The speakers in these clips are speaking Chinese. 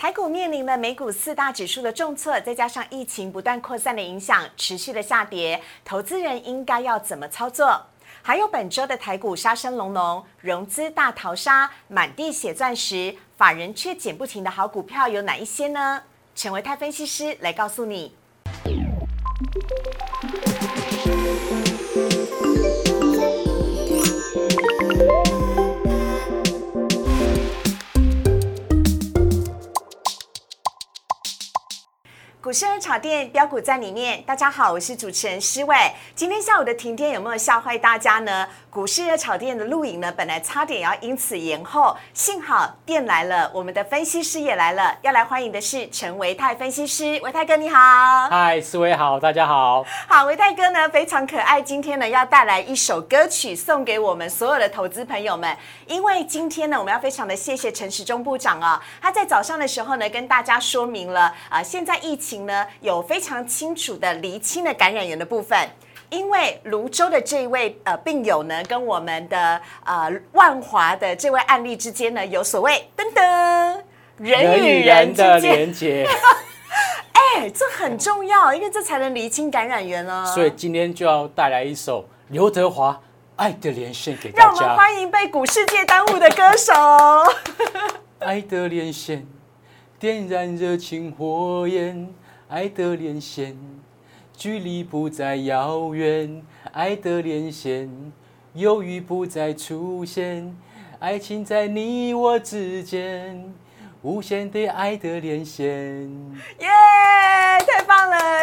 台股面临了美股四大指数的重挫，再加上疫情不断扩散的影响，持续的下跌，投资人应该要怎么操作？还有本周的台股杀声隆隆，融资大逃杀，满地血钻石，法人却捡不停的好股票有哪一些呢？陈维泰分析师来告诉你。股市热炒店标股在里面，大家好，我是主持人施伟。今天下午的停电有没有吓坏大家呢？股市热炒店的录影呢，本来差点要因此延后，幸好电来了，我们的分析师也来了，要来欢迎的是陈维泰分析师，维泰哥你好，嗨，思维好，大家好，好，维泰哥呢非常可爱，今天呢要带来一首歌曲送给我们所有的投资朋友们，因为今天呢我们要非常的谢谢陈时中部长啊，他在早上的时候呢跟大家说明了啊，现在疫情呢有非常清楚的厘清了感染源的部分。因为泸州的这位呃病友呢，跟我们的呃万华的这位案例之间呢，有所谓噔噔人与人的连接。哎，这很重要，因为这才能厘清感染源哦。所以今天就要带来一首刘德华《爱的连线》给大家。让我们欢迎被古世界耽误的歌手。爱的连线，点燃热情火焰，爱的连线。距离不再遥远，爱的连线，犹豫不再出现，爱情在你我之间。无限的爱的连线，耶！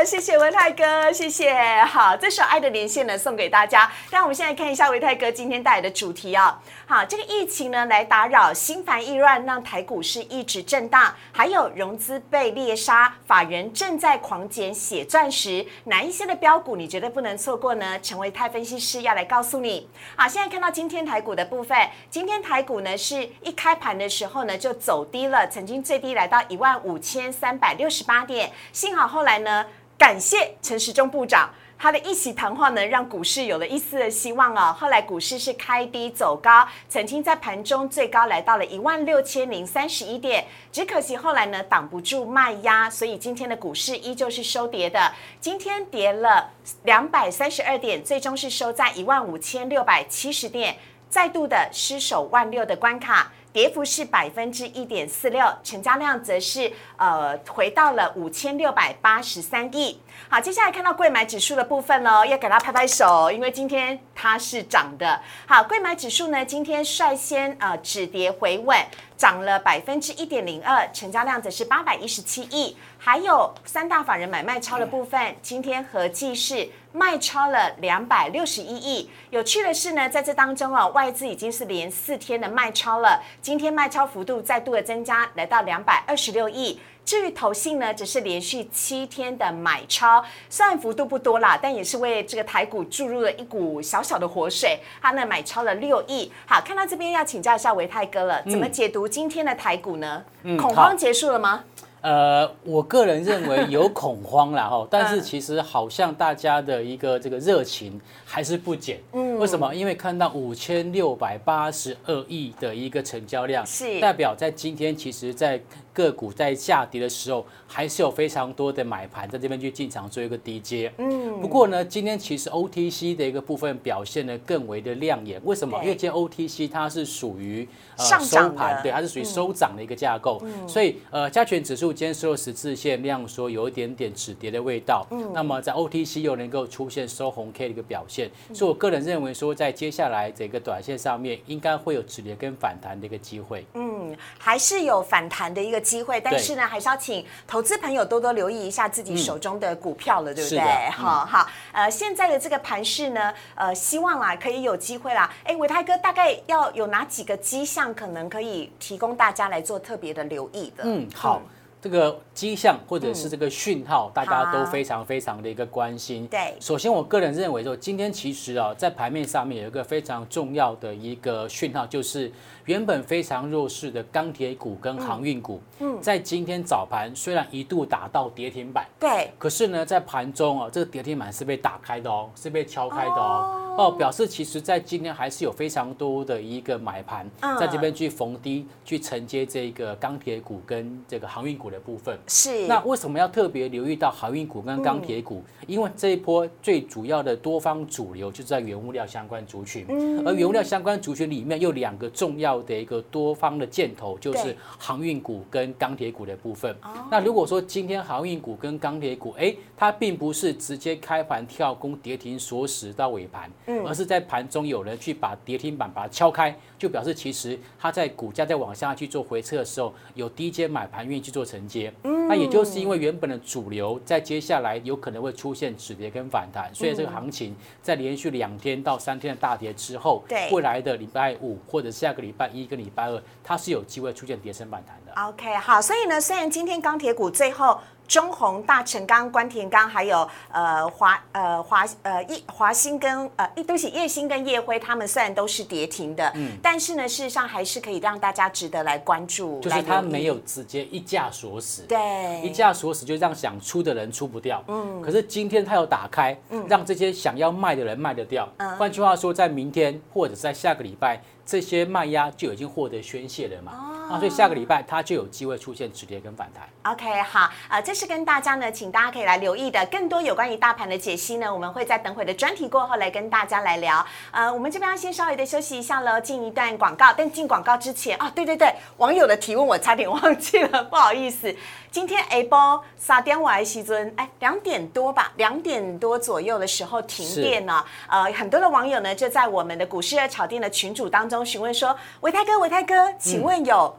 谢谢维泰哥，谢谢。好，这首《爱的连线》呢，送给大家。让我们现在看一下维泰哥今天带来的主题啊。好，这个疫情呢来打扰，心烦意乱，让台股市一直震荡。还有融资被猎杀，法人正在狂减血钻石，哪一些的标股你绝对不能错过呢？陈维泰分析师要来告诉你。好，现在看到今天台股的部分，今天台股呢是一开盘的时候呢就走低了。曾经最低来到一万五千三百六十八点，幸好后来呢，感谢陈时中部长他的一席谈话呢，让股市有了一丝的希望啊。后来股市是开低走高，曾经在盘中最高来到了一万六千零三十一点，只可惜后来呢挡不住卖压，所以今天的股市依旧是收跌的。今天跌了两百三十二点，最终是收在一万五千六百七十点，再度的失守万六的关卡。跌幅是百分之一点四六，成交量则是呃回到了五千六百八十三亿。好，接下来看到贵买指数的部分喽，要给它拍拍手，因为今天它是涨的。好，贵买指数呢今天率先呃止跌回稳，涨了百分之一点零二，成交量则是八百一十七亿。还有三大法人买卖超的部分，今天合计是卖超了两百六十一亿。有趣的是呢，在这当中啊，外资已经是连四天的卖超了，今天卖超幅度再度的增加，来到两百二十六亿。至于投信呢，只是连续七天的买超，虽然幅度不多啦，但也是为这个台股注入了一股小小的活水。它呢买超了六亿。好，看到这边要请教一下维泰哥了，怎么解读今天的台股呢？恐慌结束了吗？呃，我个人认为有恐慌了哈，但是其实好像大家的一个这个热情还是不减。嗯，为什么？因为看到五千六百八十二亿的一个成交量，是代表在今天，其实在个股在下跌的时候，还是有非常多的买盘在这边去进场做一个低阶。嗯，不过呢，今天其实 OTC 的一个部分表现呢更为的亮眼。为什么？因为今天 OTC 它是属于上收盘，对，它是属于收涨的一个架构，所以呃加权指数。今天收十字线量说有一点点止跌的味道，嗯，那么在 OTC 又能够出现收红 K 的一个表现，所以我个人认为说，在接下来这个短线上面，应该会有止跌跟反弹的一个机会。嗯，还是有反弹的一个机会，但是呢，还是要请投资朋友多多留意一下自己手中的股票了，对不对？好好，呃，现在的这个盘势呢，呃，希望啦可以有机会啦。哎，伟泰哥大概要有哪几个迹象，可能可以提供大家来做特别的留意的？嗯，好。这个迹象或者是这个讯号，大家都非常非常的一个关心。对首先我个人认为说，今天其实啊，在盘面上面有一个非常重要的一个讯号，就是原本非常弱势的钢铁股跟航运股，嗯在今天早盘虽然一度打到跌停板。对，可是呢，在盘中啊，这个跌停板是被打开的哦，是被敲开的哦。哦，表示其实在今天还是有非常多的一个买盘，嗯在这边去逢低去承接这个钢铁股跟这个航运股的部分。是。那为什么要特别留意到航运股跟钢铁股？因为这一波最主要的多方主流就是在原物料相关族群，而原物料相关族群里面有两个重要的一个多方的箭头，就是航运股跟钢铁股的部分。那如果说今天航运股跟钢铁股，哎，它并不是直接开盘跳空跌停锁死到尾盘，而是在盘中有人去把跌停板把它敲开，就表示其实它在股价在往下去做回撤的时候，有低阶买盘愿意去做承接。那也就是因为原本的主流在接下来有可能会出现止跌跟反弹，所以这个行情在连续两天到三天的大跌之后，对未来的礼拜五或者下个礼拜一跟礼拜二，它是有机会出现跌升反弹的。OK，好，所以呢，虽然今天钢铁股最后中红、大成钢、关田钢还有呃华呃华呃叶华兴跟呃对不起叶兴跟叶辉，他们虽然都是跌停的，嗯。但是呢，事实上还是可以让大家值得来关注，就是它没有直接一价锁死，对。一价锁死就让想出的人出不掉。嗯，可是今天它有打开，让这些想要卖的人卖得掉。换句话说，在明天或者在下个礼拜，这些卖压就已经获得宣泄了嘛。那所以下个礼拜它就有机会出现止跌跟反弹。OK，好，呃，这是跟大家呢，请大家可以来留意的更多有关于大盘的解析呢，我们会在等会的专题过后来跟大家来聊。呃，我们这边要先稍微的休息一下喽，进一段广告。但进广告之前啊，对对对，网友的提问我差点忘记了，不好意思。今天 A 波撒点我来西尊，哎，两点多吧，两点多左右的时候停电了。呃，很多的网友呢就在我们的股市热炒店的群组当中询问说，维泰哥，维泰哥，请问有？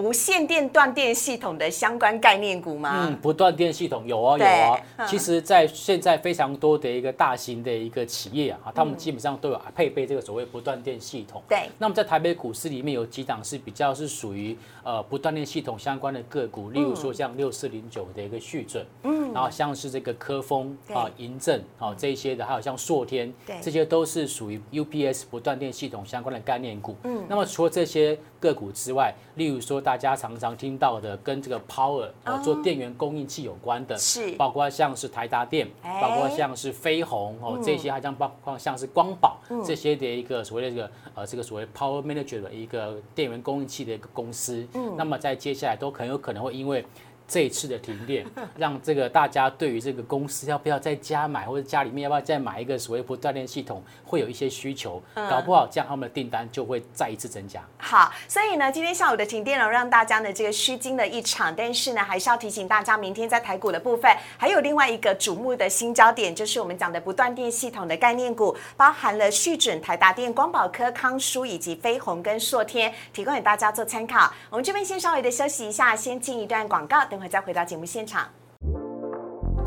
无线电断电系统的相关概念股吗？嗯，不断电系统有哦有对哦嗯。其实，在现在非常多的一个大型的一个企业啊，他们基本上都有配备这个所谓不断电系统。对那么在台北股市里面有几档是比较是属于呃不断电系统相关的个股，例如说像六四零九的一个续准，嗯，然后像是这个科丰对啊、银正啊这一些的，还有像硕天对，这些都是属于 UPS 不断电系统相关的概念股。嗯，那么除了这些个股之外，例如说大家常常听到的跟这个 Power 啊、做电源供应器有关的，是。包括像是台达电，哎。包括像是飞鸿哦，这些还像包括像是光宝这些的一个所谓的这个呃这个所谓 Power Manager 的一个电源供应器的一个公司，嗯。那么在接下来都很有可能会因为。这一次的停电，让这个大家对于这个公司要不要在家买，或者家里面要不要再买一个所谓不断电系统，会有一些需求，搞不好这样他们的订单就会再一次增加。好，所以呢，今天下午的停电呢，让大家呢这个虚惊了一场。但是呢，还是要提醒大家，明天在台股的部分，还有另外一个瞩目的新焦点，就是我们讲的不断电系统的概念股，包含了旭准、台达电、光宝科、康舒以及飞鸿跟硕天，提供给大家做参考。我们这边先稍微的休息一下，先进一段广告，等会再回到节目现场。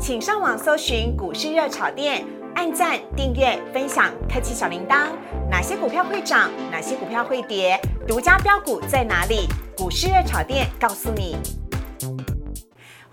请上网搜寻股市热炒店，按赞、订阅、分享，开启小铃铛。哪些股票会涨？哪些股票会跌？独家标股在哪里？股市热炒店告诉你。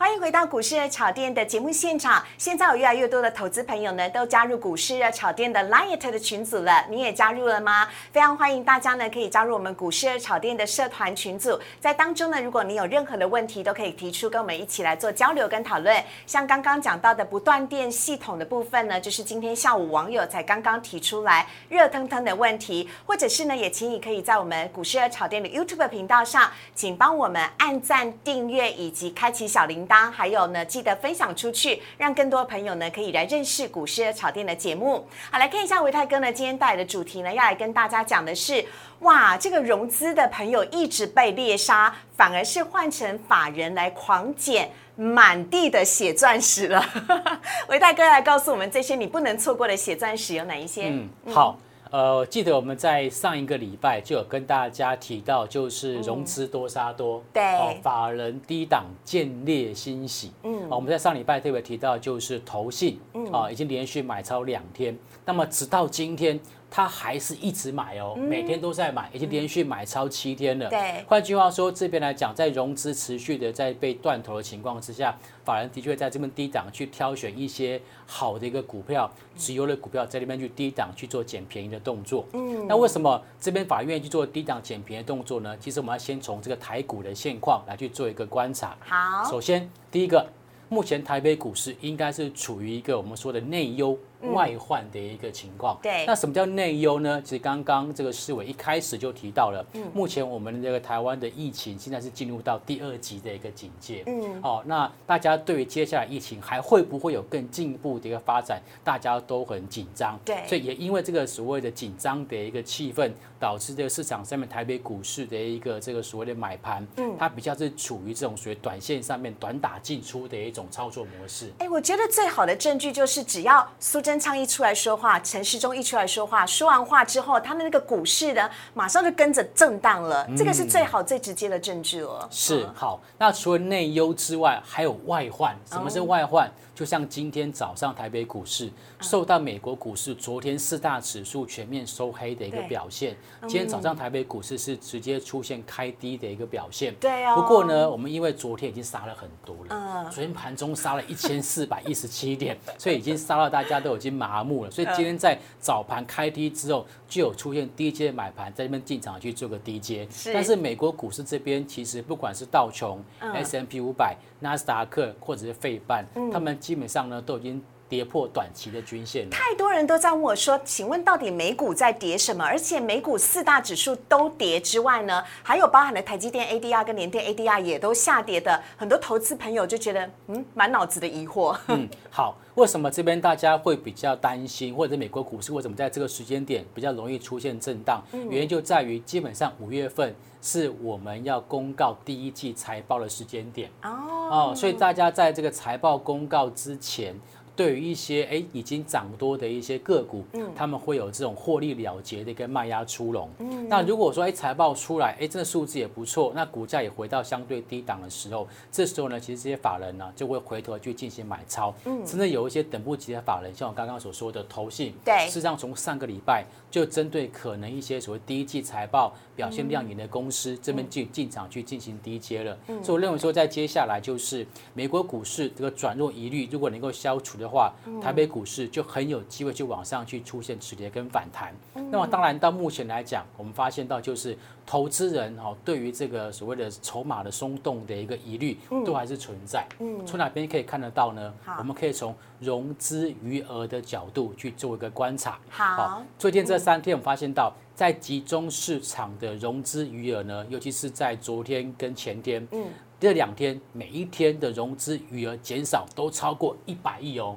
欢迎回到股市热炒店的节目现场。现在有越来越多的投资朋友呢，都加入股市热炒店的 Light 的群组了。你也加入了吗？非常欢迎大家呢，可以加入我们股市热炒店的社团群组。在当中呢，如果你有任何的问题，都可以提出，跟我们一起来做交流跟讨论。像刚刚讲到的不断电系统的部分呢，就是今天下午网友才刚刚提出来热腾腾的问题，或者是呢，也请你可以在我们股市热炒店的 YouTube 频道上，请帮我们按赞、订阅以及开启小铃铛，还有呢，记得分享出去，让更多朋友呢可以来认识股市热炒店的节目。好，来看一下维泰哥呢今天带来的主题呢，要来跟大家讲的是，哇，这个融资的朋友一直被猎杀，反而是换成法人来狂捡。满地的血钻石了，维泰哥来告诉我们这些你不能错过的血钻石有哪一些？嗯，好。呃，记得我们在上一个礼拜就有跟大家提到，就是融资多杀多，嗯对。哦，法人低档建立欣喜，嗯，我们在上礼拜特别提到，就是投信，嗯，啊，已经连续买超两天，那么直到今天它还是一直买哦，每天都在买，已经连续买超七天了。对换句话说，这边来讲，在融资持续的在被断头的情况之下，法人的确在这边低档去挑选一些好的一个股票，直优的股票，在那边去低档去做捡便宜的动作。嗯，那为什么这边法人愿意去做低档捡便宜的动作呢？其实我们要先从这个台股的现况来去做一个观察。好，首先，第一个，目前台北股市应该是处于一个我们说的内忧外患的一个情况。对那什么叫内忧呢？其实刚刚这个市委一开始就提到了，目前我们这个台湾的疫情现在是进入到第二级的一个警戒。嗯，哦，那大家对于接下来疫情还会不会有更进一步的一个发展，大家都很紧张。对所以也因为这个所谓的紧张的一个气氛，导致这个市场上面台北股市的一个这个所谓的买盘，嗯，它比较是处于这种属于短线上面短打进出的一种操作模式。哎，我觉得最好的证据就是，只要苏贞昌一出来说话，陈世忠一出来说话，说完话之后，他们那个股市呢，马上就跟着震荡了，这个是最好最直接的证据了。是好，那除了内忧之外，还有外患。什么是外患？就像今天早上台北股市受到美国股市昨天四大指数全面收黑的一个表现，今天早上台北股市是直接出现开低的一个表现。对哦。不过呢，我们因为昨天已经杀了很多了，嗯。昨天盘中杀了一千四百一十七点，所以已经杀到大家都已经麻木了。所以今天在早盘开低之后，就有出现低阶买盘在那边进场去做个低阶。是。但是美国股市这边其实不管是道琼、S M P 五百、纳斯达克或者是费半，他们基本上呢都已经跌破短期的均线了。太多人都在问我说：“请问到底美股在跌什么？而且美股四大指数都跌之外呢，还有包含了台积电 ADR 跟联电 ADR 也都下跌的，很多投资朋友就觉得嗯，满脑子的疑惑。嗯，好，为什么这边大家会比较担心，或者美国股市为什么在这个时间点比较容易出现震荡？原因就在于基本上五月份是我们要公告第一季财报的时间点哦，哦，所以大家在这个财报公告之前。对于一些哎已经涨多的一些个股，嗯他们会有这种获利了结的一个卖压出笼。嗯那如果说哎财报出来，哎这个数字也不错，那股价也回到相对低档的时候，这时候呢，其实这些法人呢就会回头去进行买超。嗯，甚至有一些等不及的法人，像我刚刚所说的投信，对事实上从上个礼拜就针对可能一些所谓第一季财报表现亮眼的公司，这边进进场去进行低接了。所以我认为说，在接下来就是美国股市这个转弱疑虑，如果能够消除的话，台北股市就很有机会去往上去出现止跌跟反弹。那么当然到目前来讲，我们发现到就是投资人哦对于这个所谓的筹码的松动的一个疑虑都还是存在。嗯从哪边可以看得到呢？我们可以从融资余额的角度去做一个观察。好最近这三天我们发现到，在集中市场的融资余额呢，尤其是在昨天跟前天，嗯，这两天每一天的融资余额减少都超过一百亿哦。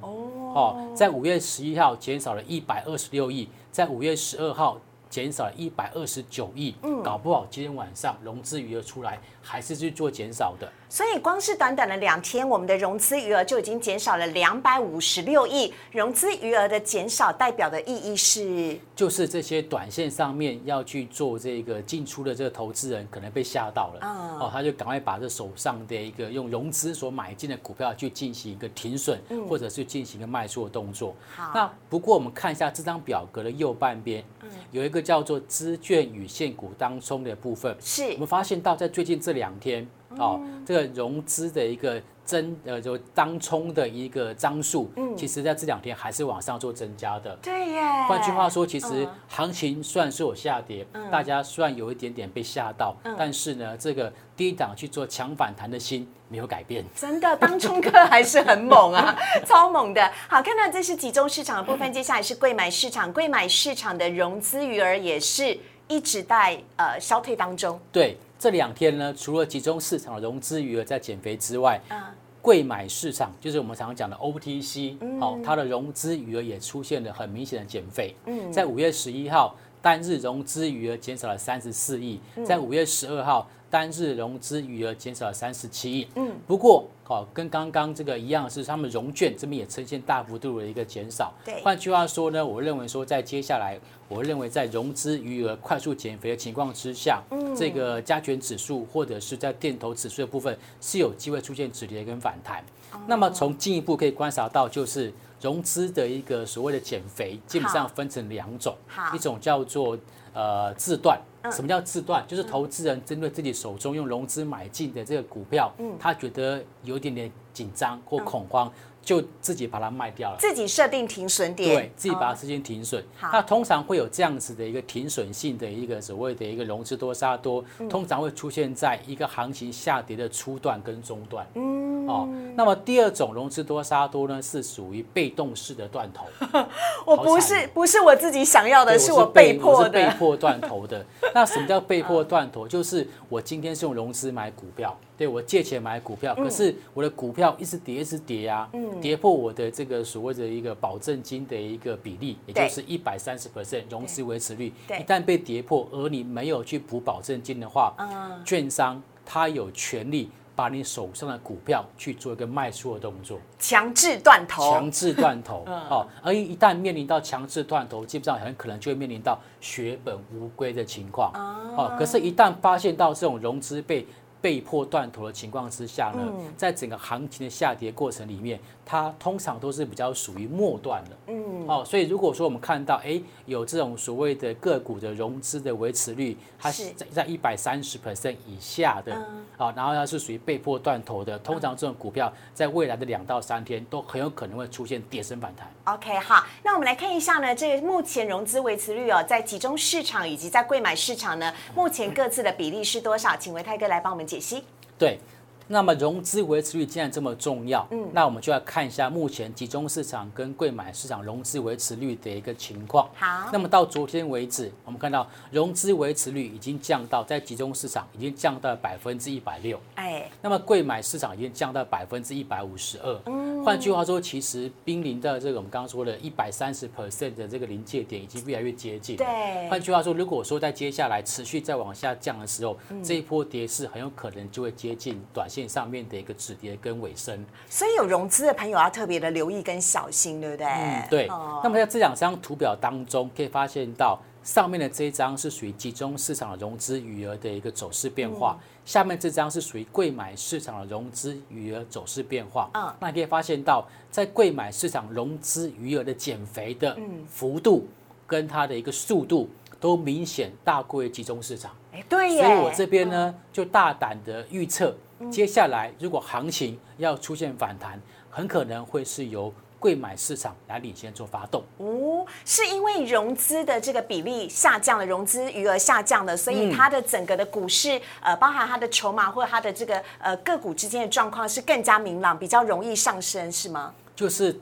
哦，在五月十一号减少了一百二十六亿，在五月十二号。减少了一百二十九亿，搞不好今天晚上融资余额出来还是去做减少的。所以光是短短的两天，我们的融资余额就已经减少了两百五十六亿。融资余额的减少代表的意义是，就是这些短线上面要去做这个进出的这个投资人可能被吓到了，嗯。哦，他就赶快把这手上的一个用融资所买进的股票去进行一个停损，或者是进行一个卖出的动作。好。那不过我们看一下这张表格的右半边，有一个叫做资券与现股当中的部分，是。我们发现到在最近这两天，哦，这个融资的一个增呃就当冲的一个张数，其实在这两天还是往上做增加的。对耶。换句话说，其实嗯行情虽然是有下跌，大家虽然有一点点被吓到，嗯但是呢，这个低档去做强反弹的心没有改变。真的，当冲客还是很猛啊，超猛的。好，看到这是集中市场的部分，接下来是贵买市场，贵买市场的融资余额也是一直在呃消退当中。对，这两天呢，除了集中市场的融资余额在减肥之外，啊贵买市场就是我们常常讲的 OTC，好、它的融资余额也出现了很明显的减肥。在五月十一号单日融资余额减少了三十四亿，在五月十二号。单日融资余额减少了三十七亿。嗯，不过哦，跟刚刚这个一样，是他们融券这边也呈现大幅度的一个减少。对换句话说呢，我认为说在接下来，我认为在融资余额快速减肥的情况之下，嗯这个加权指数或者是在电投指数的部分是有机会出现止跌跟反弹。哦那么从进一步可以观察到，就是融资的一个所谓的减肥，基本上分成两种一种叫做呃自断。什么叫自断？就是投资人针对自己手中用融资买进的这个股票，嗯。他觉得有一点点紧张或恐慌，就自己把它卖掉了。自己设定停损点，对自己把它哦。资金停损，好。那通常会有这样子的一个停损性的一个所谓的一个融资多杀多，嗯。通常会出现在一个行情下跌的初段跟中段。嗯，哦，那么第二种融资多杀多呢，是属于被动式的断头，我不是不是我自己想要的，是我被迫被。迫断头的。那什么叫被迫断头？就是我今天是用融资买股票，对我借钱买股嗯。票，可是我的股票一直跌，一直跌啊，跌破我的这个所谓的一个保证金的一个比例，也就是一百三十 percent 融资维持率，一旦被跌破，而你没有去补保证金的话，嗯。券商他有权利。把你手上的股票去做一个卖出的动作，强制断头。强，制断头。嗯。哦，而一旦面临到强制断头，基本上很可能就会面临到血本无归的情况。哦。可是，一旦发现到这种融资被被迫断头的情况之下呢，嗯在整个行情的下跌过程里面，它通常都是比较属于末段的。嗯，哦，所以如果说我们看到，哎，有这种所谓的个股的融资的维持率，它是是在在一百三十 percent 以下的，啊，然后它是属于被迫断头的，通常这种股票在未来的两到三天都很有可能会出现跌升反弹。OK，好，那我们来看一下呢，这个目前融资维持率哦，在集中市场以及在贵买市场呢，目前各自的比例是多少？请维泰哥来帮我们解析。对，那么融资维持率既然这么重要，嗯，那我们就要看一下目前集中市场跟贵买市场融资维持率的一个情况。好。那么到昨天为止，我们看到融资维持率已经降到在集中市场已经降到百分之一百六，哎，那么贵买市场已经降到百分之一百五十二。嗯。换句话说，其实濒临的这个我们刚刚说的一百三十 percent 的这个临界点已经越来越接近。对。换句话说，如果说在接下来持续再往下降的时候，这一波跌势很有可能就会接近短线上面的一个止跌跟尾声。所以有融资的朋友要特别的留意跟小心，对不对？嗯，对。哦那么在这两张图表当中，可以发现到上面的这一张是属于集中市场的融资余额的一个走势变化，嗯下面这张是属于贵买市场的融资余额走势变化。嗯那你可以发现到，在贵买市场融资余额的减肥的嗯幅度跟它的一个速度。都明显大过于集中市场，哎，对耶。所以我这边呢就大胆的预测，接下来如果行情要出现反弹，很可能会是由贵买市场来领先做发动。哦，是因为融资的这个比例下降了，融资余额下降了，所以嗯它的整个的股市，呃，包含它的筹码或者它的这个呃个股之间的状况是更加明朗，比较容易上升，是吗？就是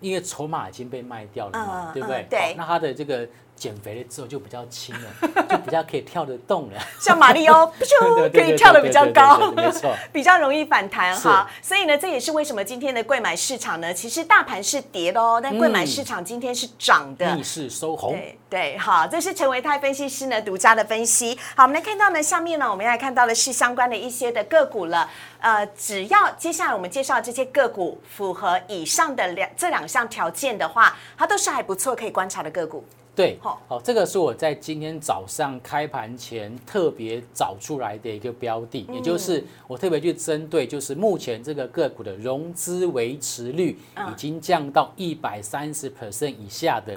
因为筹码已经被卖掉了嘛，嗯对不对？嗯对好那它的这个减肥了之后就比较轻了，就比较可以跳得动了。像马里奥，对就可以跳得比较高没错，比较容易反弹哈。所以呢，这也是为什么今天的贵买市场呢，其实大盘是跌的哦，但贵买市场今天是涨的。逆势收红，对对，好，这是陈维泰分析师呢独家的分析。好，我们来看到呢，下面呢，我们来看到的是相关的一些的个股了。呃，只要接下来我们介绍这些个股符合以上的两这两项条件的话，它都是还不错可以观察的个股。对，好。好，这个是我在今天早上开盘前特别找出来的一个标的，也就是我特别去针对，就是目前这个个股的融资维持率已经降到一百三十 percent 以下的，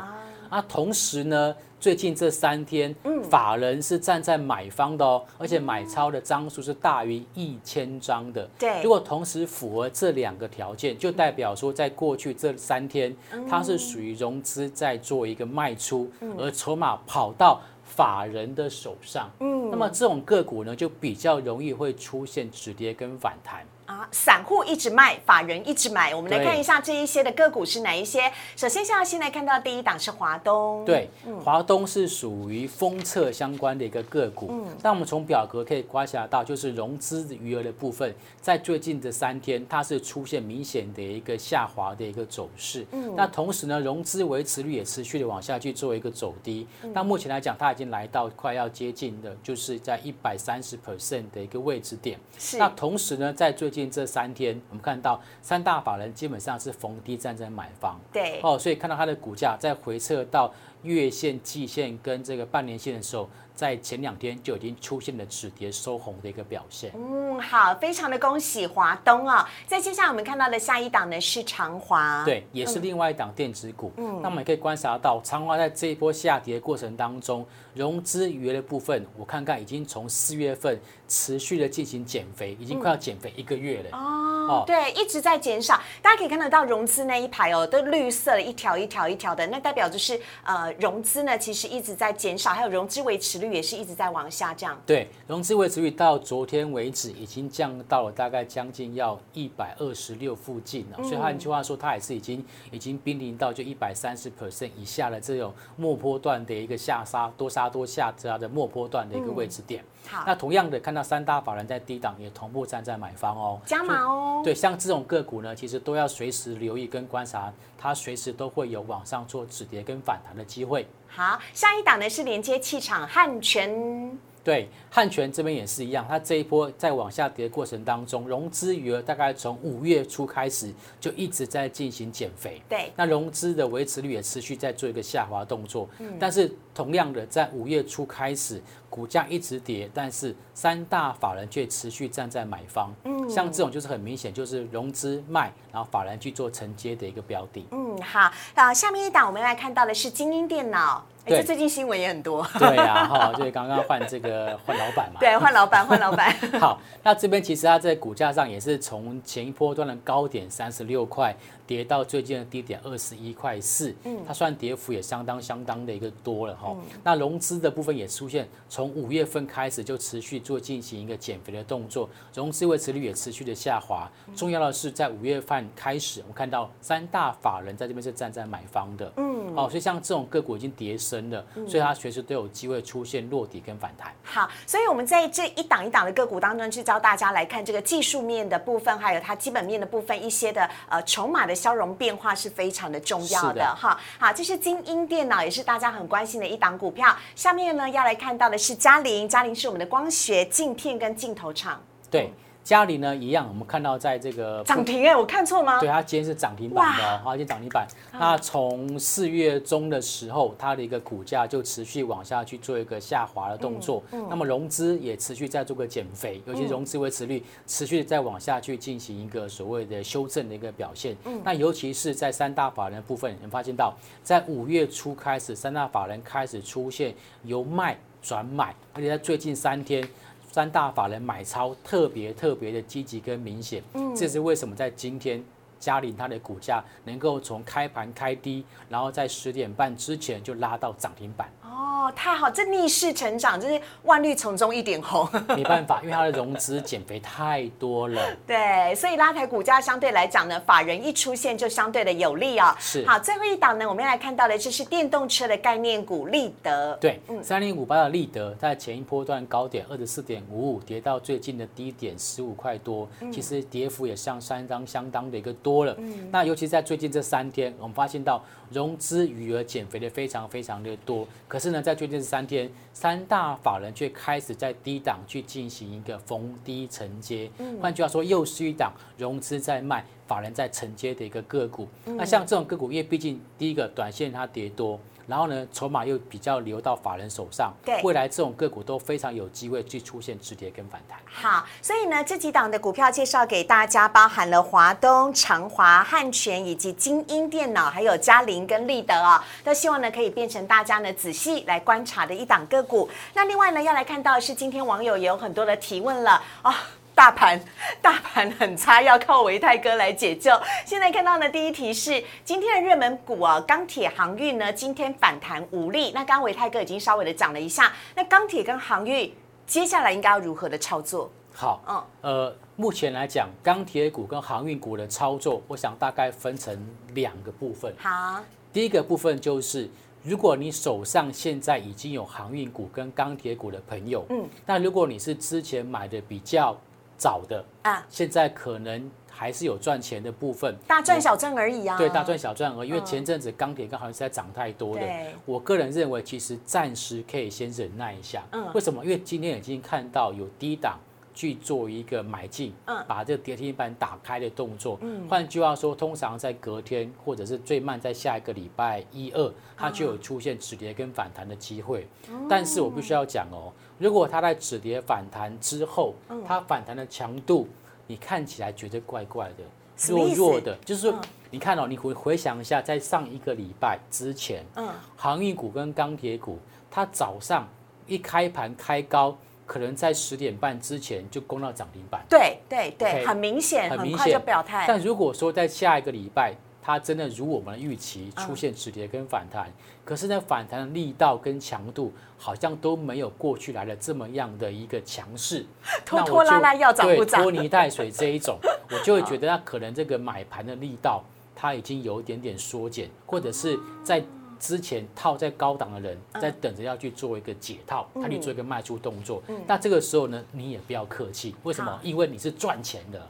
啊，同时呢，最近这三天，法人是站在买方的哦，而且买超的张数是大于一千张的。对如果同时符合这两个条件，就代表说，在过去这三天，它是属于融资在做一个卖出，而筹码跑到法人的手上。嗯，那么这种个股呢，就比较容易会出现止跌跟反弹。啊，散户一直卖，法人一直买。我们来看一下这一些的个股是哪一些。首先，现在先来看到第一档是华东，，对，华东是属于封测相关的一个个股。嗯，那我们从表格可以观察到，就是融资余额的部分，在最近的三天，它是出现明显的一个下滑的一个走势。嗯，那同时呢，融资维持率也持续的往下去做一个走低。那目前来讲，它已经来到快要接近的，就就是在一百三十 percent 的一个位置点。是那同时呢，在最近这三天，我们看到三大法人基本上是逢低站在买方。对，哦，所以看到它的股价在回撤到月线、季线跟这个半年线的时候，在前两天就已经出现了止跌收红的一个表现。嗯，好，非常的恭喜华东哦。在接下来我们看到的下一档呢是长华，对，也是另外一档电子股。嗯，那我们也可以观察到，长华在这一波下跌过程当中，融资余额的部分，我看看已经从四月份持续的进行减肥，已经快要减肥一个月了。哦，对，一直在减少。大家可以看得到融资那一排哦，都绿色的一条一条一条的，那代表就是呃融资呢其实一直在减少，还有融资维持率也是一直在往下降。对，融资维持率到昨天为止已经降到了大概将近要一百二十六附近了，所以换句话说，它也是已经已经濒临到就一百三十 percent 以下的这种末波段的一个下杀多杀多下这样的末波段的一个位置点。好，那同样的，看到三大法人在低档也同步站在买方哦，加码哦。对，像这种个股呢，其实都要随时留意跟观察，它随时都会有往上做止跌跟反弹的机会。好，下一档呢是连接气场汉泉。对，汉泉这边也是一样，它这一波在往下跌的过程当中，融资余额大概从五月初开始就一直在进行减肥。对，那融资的维持率也持续在做一个下滑动作。嗯，但是同样的，在五月初开始，股价一直跌，但是三大法人却持续站在买方。嗯，像这种就是很明显，就是融资卖，然后法人去做承接的一个标的。嗯，好，啊，下面一档我们来看到的是精英电脑。哎，这最近新闻也很多。对呀，哈，就是刚刚换这个 换老板嘛。对，换老板，换老板。好，那这边其实它在股价上也是从前一波段的高点三十六块跌到最近的低点二十一块四，嗯，它算跌幅也相当相当的一个多了哈。那融资的部分也出现从五月份开始就持续做进行一个减肥的动作，融资维持率也持续的下滑。重要的是在五月份开始，我们看到三大法人在这边是站在买方的，嗯，哦，所以像这种个股已经跌深了，所以它随时都有机会出现落底跟反弹。好，所以我们在这一档一档的个股当中去教大家来看这个技术面的部分，还有它基本面的部分，一些的呃筹码的消融变化是非常的重要的哈。好，这是精英电脑，也是大家很关心的一档股票。下面呢要来看到的是嘉陵，嘉陵是我们的光学镜片跟镜头厂。对。嘉里呢一样，我们看到在这个涨停哎，我看错吗？对，它今天是涨停板的，好，今天涨停板。那从四月中的时候，它的一个股价就持续往下去做一个下滑的动作。嗯那么融资也持续在做个减肥，尤其融资维持率持续在往下去进行一个所谓的修正的一个表现。嗯那尤其是在三大法人部分，你发现到在五月初开始，三大法人开始出现由卖转买，而且在最近三天。三大法人买超特别特别的积极跟明显，嗯，这是为什么在今天嘉麟它的股价能够从开盘开低，然后在十点半之前就拉到涨停板。哦，太好，这逆势成长，就是万绿丛中一点红。没办法，因为它的融资减肥太多了。对，所以拉抬股价相对来讲呢，法人一出现就相对的有利哦。是。好，最后一档呢，我们要来看到的就是电动车的概念股立德。对，嗯，三零五八的立德在前一波段高点二十四点五五，跌到最近的低点十五块多，其实跌幅也像相当相当的一个多了。嗯。那尤其在最近这三天，我们发现到融资余额减肥的非常非常的多，可是呢，在最近这三天，三大法人却开始在低档去进行一个逢低承接。换句话说，又是一档融资在卖，法人在承接的一个个股。那像这种个股，因为毕竟第一个短线它跌多。然后呢，筹码又比较流到法人手上，对，未来这种个股都非常有机会去出现止跌跟反弹。好，所以呢，这几档的股票介绍给大家，包含了华东、长华、汉泉以及精英电脑，还有嘉陵跟立德啊，都希望呢可以变成大家呢仔细来观察的一档个股。那另外呢，要来看到是今天网友也有很多的提问了啊。大盘 大盘很差，要靠维泰哥来解救。现在看到的第一题是今天的热门股啊，钢铁航运呢，今天反弹无力。那刚刚维泰哥已经稍微的讲了一下，那钢铁跟航运接下来应该要如何的操作？好，嗯，呃，目前来讲，钢铁股跟航运股的操作，我想大概分成两个部分。好，第一个部分就是，如果你手上现在已经有航运股跟钢铁股的朋友，嗯，那如果你是之前买的比较早的啊，现在可能还是有赚钱的部分，大赚小赚而已啊。对，大赚小赚而已。因为前阵子钢铁跟好像是在涨太多的，我个人认为其实暂时可以先忍耐一下。嗯为什么？因为今天已经看到有低档去做一个买进，嗯把这个跌停板打开的动作。嗯换句话说，通常在隔天或者是最慢在下一个礼拜一二，它就有出现止跌跟反弹的机会。但是我必须要讲哦，如果它在止跌反弹之后，嗯它反弹的强度，你看起来觉得怪怪的。弱弱的，就是你看哦，你回回想一下，在上一个礼拜之前，嗯，航运股跟钢铁股，它早上一开盘开高，可能在十点半之前就攻到涨停板。对对对，很明显，很快很明显就表态。但如果说在下一个礼拜，它真的如我们的预期嗯出现止跌跟反弹，可是呢反弹的力道跟强度好像都没有过去来的这么样的一个强势，拖拖拉拉要涨不对涨拖泥带水这一种，我就会觉得它可能这个买盘的力道它已经有一点点缩减，或者是在之前套在高档的人嗯在等着要去做一个解套，他去做一个卖出动作。那这个时候呢，你也不要客气，为什么？因为你是赚钱的。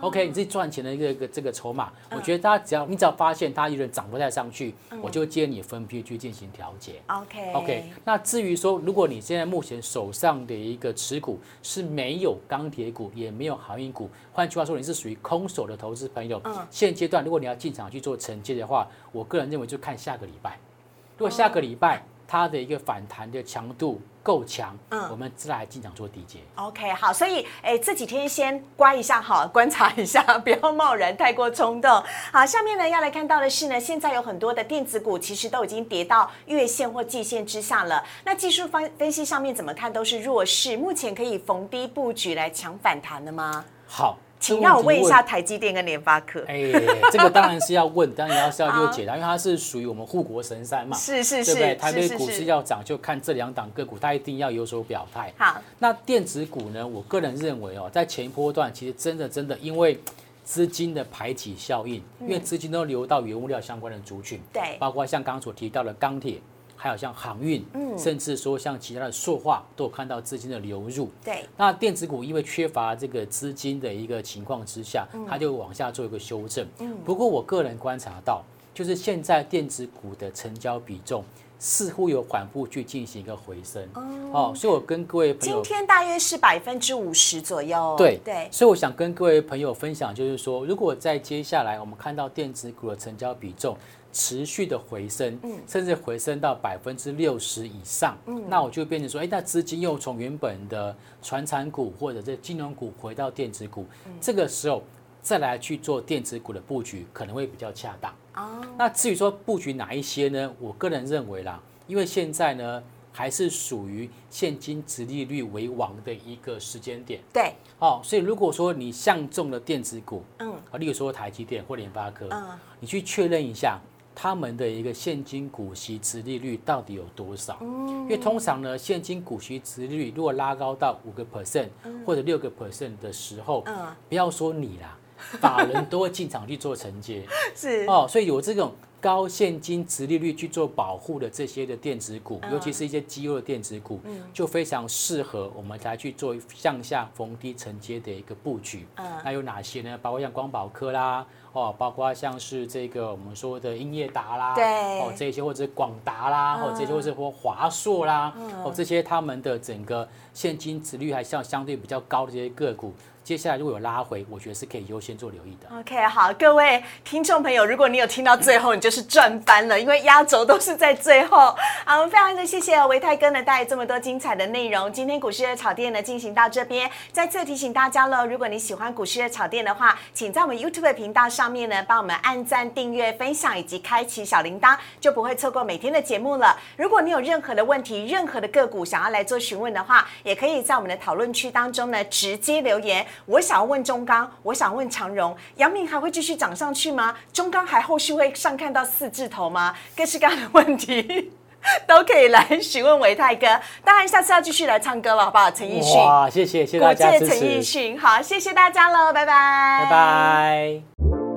哦 OK，你自己赚钱的一个一个这个筹码，嗯。我觉得大家只要你只要发现它有点涨不太上去，我就建议你分批去进行调节。OK OK，那至于说，如果你现在目前手上的一个持股是没有钢铁股，也没有航运股，换句话说，你是属于空手的投资朋友，嗯。现阶段如果你要进场去做承接的话，我个人认为就看下个礼拜。如果下个礼拜它的一个反弹的强度够强，嗯我们再来进场做低阶。OK，好，所以哎，这几天先乖一下好，观察一下，不要贸然太过冲动。好，下面呢要来看到的是呢，现在有很多的电子股其实都已经跌到月线或季线之下了。那技术分分析上面怎么看都是弱势，目前可以逢低布局来抢反弹的吗？好，请让我问一下台积电跟联发科。哎，这个当然是要问，当然要是要就解答，因为它是属于我们护国神山嘛，是是是，对不对？台北股市要涨，就看这两档个股，它一定要有所表态。好，那电子股呢？我个人认为哦，在前一波段，其实真的真的因为资金的排挤效应，因为资金都流到原物料相关的族群，对包括像刚刚所提到的钢铁，还有像航运，嗯甚至说像其他的塑化，都有看到资金的流入。对，那电子股因为缺乏这个资金的一个情况之下，它就往下做一个修正。嗯不过我个人观察到，就是现在电子股的成交比重似乎有缓步去进行一个回升。哦，所以我跟各位朋友今天大约是百分之五十左右。对对，所以我想跟各位朋友分享，就是说，如果在接下来我们看到电子股的成交比重持续的回升，嗯。甚至回升到百分之六十以上，嗯。那我就变成说，哎，那资金又从原本的传产股或者是金融股回到电子股，这个时候再来去做电子股的布局，可能会比较恰当。哦，那至于说布局哪一些呢？我个人认为啦，因为现在呢还是属于现金值利率为王的一个时间点。对，哦，所以如果说你相中了电子股，嗯。啊，例如说台积电或联发科，嗯，你去确认一下他们的一个现金股息值利率到底有多少？因为通常呢，现金股息值利率如果拉高到五个 percent 或者六个 percent 的时候，嗯不要说你啦，法人都会进场去做承接。是，哦，所以有这种高现金值利率去做保护的这些的电子股，嗯尤其是一些绩优的电子股，就非常适合我们来去做向下逢低承接的一个布局。嗯那有哪些呢？包括像光宝科啦，哦，包括像是这个我们说的英业达啦，对哦这些或者广达啦，嗯或者这些或者华硕啦，哦这些他们的整个现金值率还是要相对比较高的这些个股，接下来如果有拉回，我觉得是可以优先做留意的。OK，好，各位听众朋友，如果你有听到最后，你就是赚翻了，因为压轴都是在最后。好，非常的谢谢维泰哥呢带来这么多精彩的内容。今天股市的炒店呢进行到这边，再次提醒大家喽，如果你喜欢股市的炒店的话，请在我们 YouTube 频道上面呢帮我们按赞、订阅、分享以及开启小铃铛，就不会错过每天的节目了。如果你有任何的问题、任何的个股想要来做询问的话，也可以在我们的讨论区当中呢直接留言。我想要问中钢，我想问长荣，阳明还会继续涨上去吗？中钢还后续会上看到四字头吗？各式各样的问题。都可以来询问维泰哥，当然下次要继续来唱歌了，好不好？陈奕迅，哇，谢谢谢谢国大家陈奕，迅，好，谢谢大家喽，拜拜，拜拜。